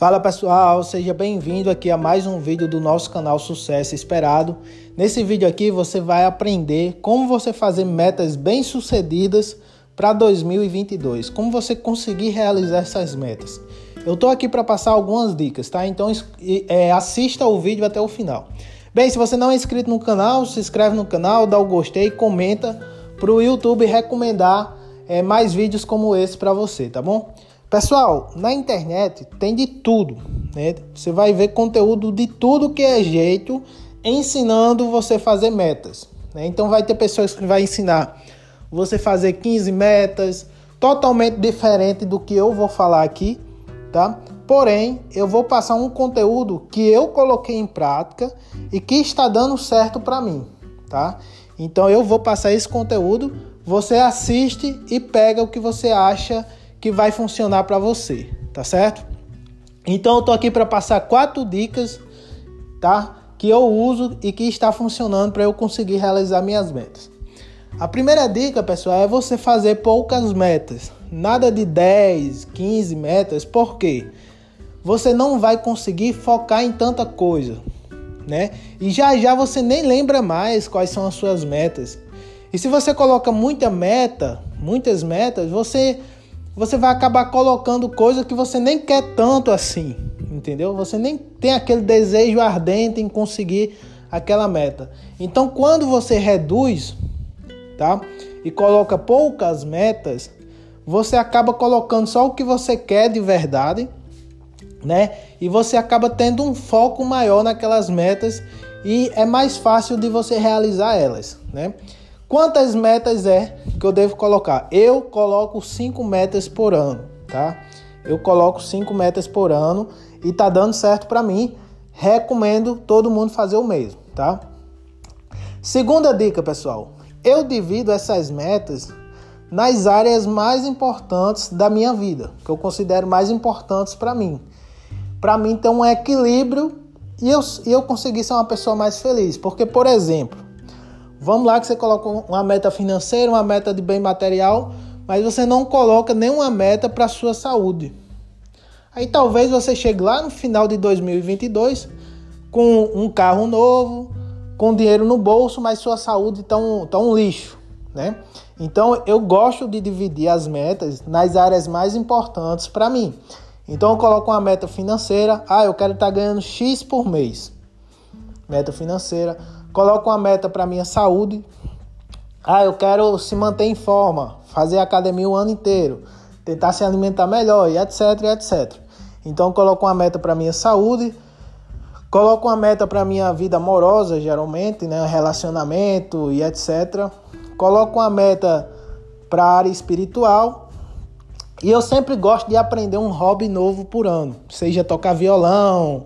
Fala pessoal, seja bem-vindo aqui a mais um vídeo do nosso canal Sucesso Esperado. Nesse vídeo aqui você vai aprender como você fazer metas bem-sucedidas para 2022, como você conseguir realizar essas metas. Eu tô aqui para passar algumas dicas, tá? Então é, assista o vídeo até o final. Bem, se você não é inscrito no canal, se inscreve no canal, dá o gostei, comenta para o YouTube recomendar é, mais vídeos como esse para você, tá bom? Pessoal, na internet tem de tudo, né? Você vai ver conteúdo de tudo que é jeito ensinando você a fazer metas. Né? Então vai ter pessoas que vai ensinar você fazer 15 metas, totalmente diferente do que eu vou falar aqui, tá? Porém, eu vou passar um conteúdo que eu coloquei em prática e que está dando certo para mim, tá? Então eu vou passar esse conteúdo, você assiste e pega o que você acha que vai funcionar para você, tá certo? Então eu tô aqui para passar quatro dicas, tá? Que eu uso e que está funcionando para eu conseguir realizar minhas metas. A primeira dica, pessoal, é você fazer poucas metas. Nada de 10, 15 metas, por quê? Você não vai conseguir focar em tanta coisa, né? E já já você nem lembra mais quais são as suas metas. E se você coloca muita meta, muitas metas, você você vai acabar colocando coisa que você nem quer tanto assim, entendeu? Você nem tem aquele desejo ardente em conseguir aquela meta. Então, quando você reduz, tá? E coloca poucas metas, você acaba colocando só o que você quer de verdade, né? E você acaba tendo um foco maior naquelas metas e é mais fácil de você realizar elas, né? Quantas metas é que eu devo colocar? Eu coloco 5 metas por ano, tá? Eu coloco 5 metas por ano e tá dando certo para mim. Recomendo todo mundo fazer o mesmo, tá? Segunda dica, pessoal. Eu divido essas metas nas áreas mais importantes da minha vida, que eu considero mais importantes para mim. Para mim ter um equilíbrio e eu, e eu conseguir ser uma pessoa mais feliz. Porque, por exemplo, Vamos lá que você coloca uma meta financeira, uma meta de bem material, mas você não coloca nenhuma meta para sua saúde. Aí talvez você chegue lá no final de 2022 com um carro novo, com dinheiro no bolso, mas sua saúde está um, tá um lixo, né? Então eu gosto de dividir as metas nas áreas mais importantes para mim. Então eu coloco uma meta financeira, ah, eu quero estar tá ganhando X por mês. Meta financeira Coloco uma meta para minha saúde. Ah, eu quero se manter em forma, fazer academia o ano inteiro, tentar se alimentar melhor e etc, etc. Então coloco uma meta para minha saúde, coloco uma meta para minha vida amorosa, geralmente, né, relacionamento e etc. Coloco uma meta para a área espiritual. E eu sempre gosto de aprender um hobby novo por ano, seja tocar violão,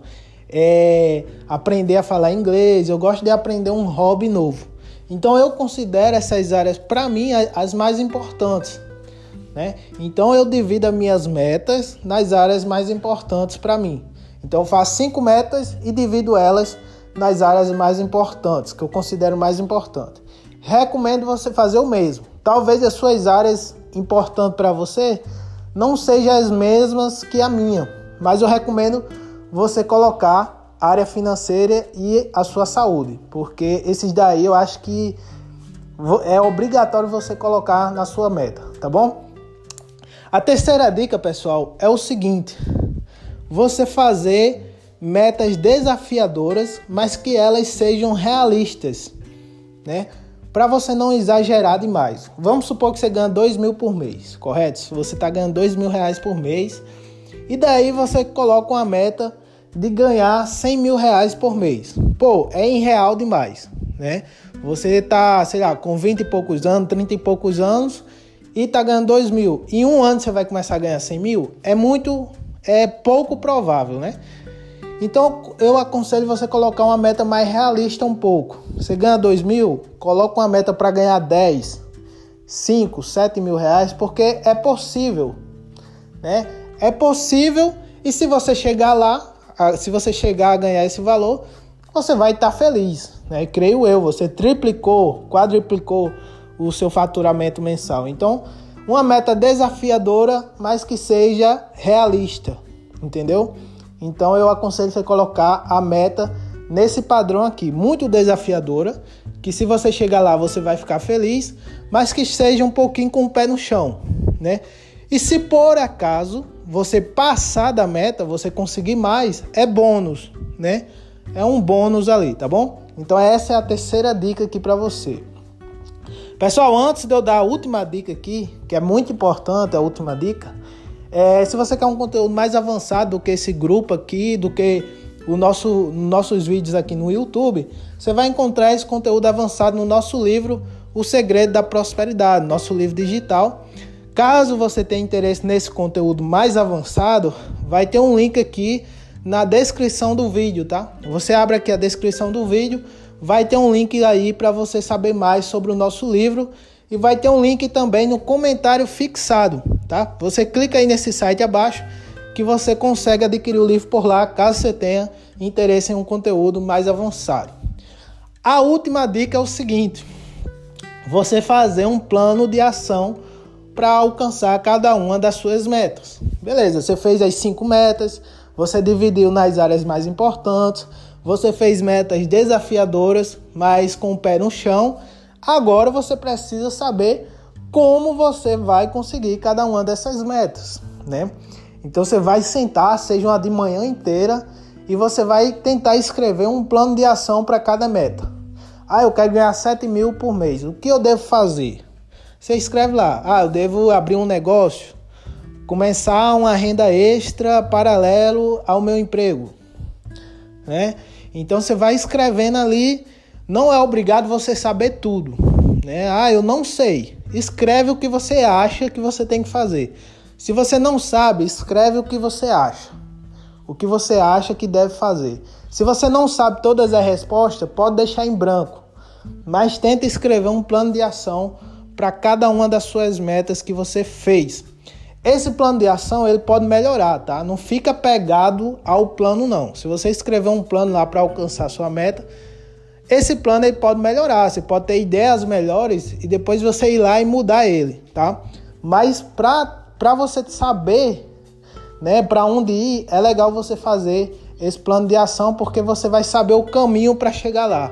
é, aprender a falar inglês, eu gosto de aprender um hobby novo. Então eu considero essas áreas para mim as mais importantes. Né? Então eu divido as minhas metas nas áreas mais importantes para mim. Então eu faço cinco metas e divido elas nas áreas mais importantes, que eu considero mais importantes. Recomendo você fazer o mesmo. Talvez as suas áreas importantes para você não sejam as mesmas que a minha, mas eu recomendo você colocar a área financeira e a sua saúde, porque esses daí eu acho que é obrigatório você colocar na sua meta, tá bom? A terceira dica, pessoal, é o seguinte: você fazer metas desafiadoras, mas que elas sejam realistas, né? Para você não exagerar demais. Vamos supor que você ganha dois mil por mês, correto? Você está ganhando dois mil reais por mês, e daí você coloca uma meta de ganhar 100 mil reais por mês. Pô, é irreal demais, né? Você tá, sei lá, com 20 e poucos anos, 30 e poucos anos e tá ganhando 2 mil. Em um ano você vai começar a ganhar 100 mil? É muito, é pouco provável, né? Então eu aconselho você colocar uma meta mais realista um pouco. Você ganha 2 mil, coloca uma meta para ganhar 10, 5, 7 mil reais, porque é possível, né? É possível e se você chegar lá, se você chegar a ganhar esse valor, você vai estar feliz, né? Creio eu, você triplicou, quadriplicou o seu faturamento mensal. Então, uma meta desafiadora, mas que seja realista, entendeu? Então eu aconselho você colocar a meta nesse padrão aqui, muito desafiadora, que se você chegar lá você vai ficar feliz, mas que seja um pouquinho com o pé no chão, né? E se por acaso você passar da meta, você conseguir mais, é bônus, né? É um bônus ali, tá bom? Então essa é a terceira dica aqui para você. Pessoal, antes de eu dar a última dica aqui, que é muito importante, a última dica, é, se você quer um conteúdo mais avançado do que esse grupo aqui, do que o nosso nossos vídeos aqui no YouTube, você vai encontrar esse conteúdo avançado no nosso livro O Segredo da Prosperidade, nosso livro digital. Caso você tenha interesse nesse conteúdo mais avançado, vai ter um link aqui na descrição do vídeo, tá? Você abre aqui a descrição do vídeo, vai ter um link aí para você saber mais sobre o nosso livro e vai ter um link também no comentário fixado, tá? Você clica aí nesse site abaixo que você consegue adquirir o livro por lá, caso você tenha interesse em um conteúdo mais avançado. A última dica é o seguinte: você fazer um plano de ação para alcançar cada uma das suas metas. Beleza, você fez as cinco metas, você dividiu nas áreas mais importantes, você fez metas desafiadoras, mas com o pé no chão. Agora você precisa saber como você vai conseguir cada uma dessas metas, né? Então você vai sentar, seja uma de manhã inteira, e você vai tentar escrever um plano de ação para cada meta. Ah, eu quero ganhar 7 mil por mês. O que eu devo fazer? Você escreve lá. Ah, eu devo abrir um negócio começar uma renda extra paralelo ao meu emprego, né? Então você vai escrevendo ali, não é obrigado você saber tudo, né? Ah, eu não sei. Escreve o que você acha que você tem que fazer. Se você não sabe, escreve o que você acha. O que você acha que deve fazer. Se você não sabe todas as respostas, pode deixar em branco. Mas tenta escrever um plano de ação para cada uma das suas metas que você fez. Esse plano de ação ele pode melhorar, tá? Não fica pegado ao plano não. Se você escrever um plano lá para alcançar sua meta, esse plano ele pode melhorar. Você pode ter ideias melhores e depois você ir lá e mudar ele, tá? Mas para você saber, né, para onde ir, é legal você fazer esse plano de ação porque você vai saber o caminho para chegar lá.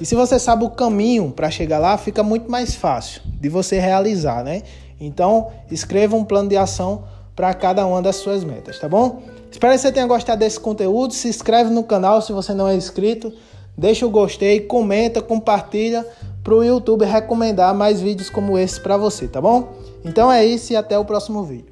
E se você sabe o caminho para chegar lá, fica muito mais fácil de você realizar, né? Então, escreva um plano de ação para cada uma das suas metas, tá bom? Espero que você tenha gostado desse conteúdo. Se inscreve no canal se você não é inscrito. Deixa o gostei, comenta, compartilha para o YouTube recomendar mais vídeos como esse para você, tá bom? Então é isso e até o próximo vídeo.